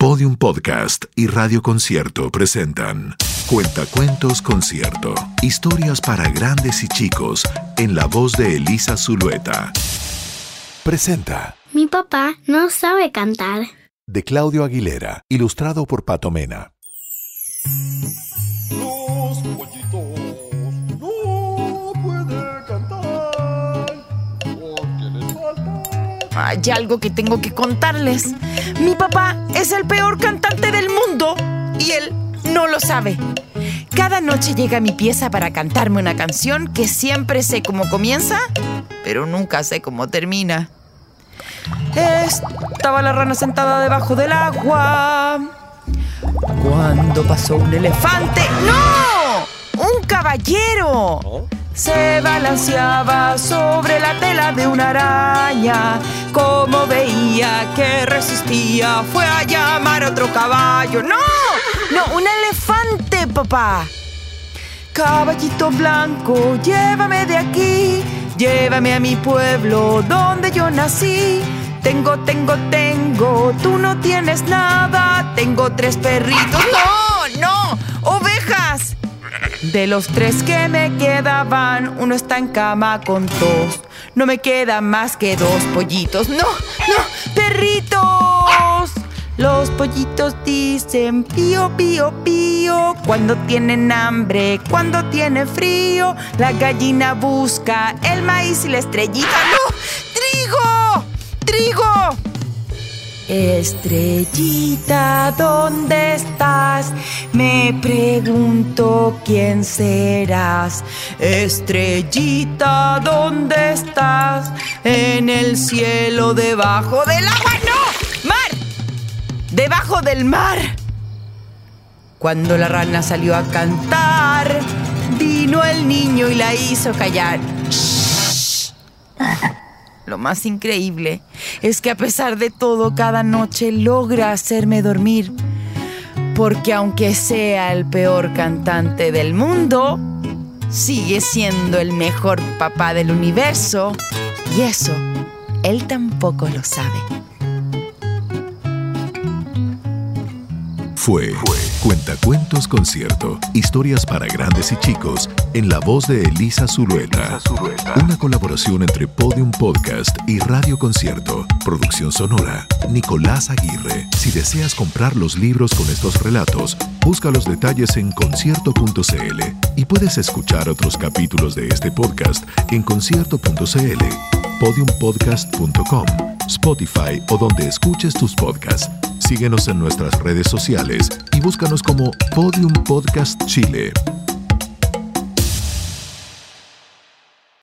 Podium Podcast y Radio Concierto presentan Cuentacuentos Concierto. Historias para grandes y chicos en la voz de Elisa Zulueta. Presenta Mi papá no sabe cantar. de Claudio Aguilera, ilustrado por Pato Mena. Hay algo que tengo que contarles. Mi papá es el peor cantante del mundo y él no lo sabe. Cada noche llega a mi pieza para cantarme una canción que siempre sé cómo comienza, pero nunca sé cómo termina. Estaba la rana sentada debajo del agua. Cuando pasó un elefante. ¡No! ¡Un caballero! Se balanceaba sobre la tela de una araña. Como veía que resistía, fue a llamar a otro caballo. ¡No! ¡No! ¡Un elefante, papá! Caballito blanco, llévame de aquí, llévame a mi pueblo donde yo nací. Tengo, tengo, tengo, tú no tienes nada, tengo tres perritos. ¡No. De los tres que me quedaban, uno está en cama con dos. No me quedan más que dos pollitos. ¡No, no! ¡Perritos! Los pollitos dicen pío, pío, pío cuando tienen hambre, cuando tiene frío. La gallina busca el maíz y la estrellita. ¡No! ¡Trigo! ¡Trigo! Estrellita, ¿dónde Me pregunto quién serás. Estrellita, ¿dónde estás? En el cielo, debajo del agua. ¡No! ¡Mar! Debajo del mar. Cuando la rana salió a cantar, vino el niño y la hizo callar. Lo más increíble es que a pesar de todo, cada noche logra hacerme dormir. Porque aunque sea el peor cantante del mundo, sigue siendo el mejor papá del universo. Y eso, él tampoco lo sabe. Fue Cuentacuentos Concierto. Historias para grandes y chicos en la voz de Elisa Zulueta. Una colaboración entre Podium Podcast y Radio Concierto. Producción sonora, Nicolás Aguirre. Si deseas comprar los libros con estos relatos, busca los detalles en concierto.cl y puedes escuchar otros capítulos de este podcast en concierto.cl, podiumpodcast.com, Spotify o donde escuches tus podcasts. Síguenos en nuestras redes sociales y búscanos como Podium Podcast Chile.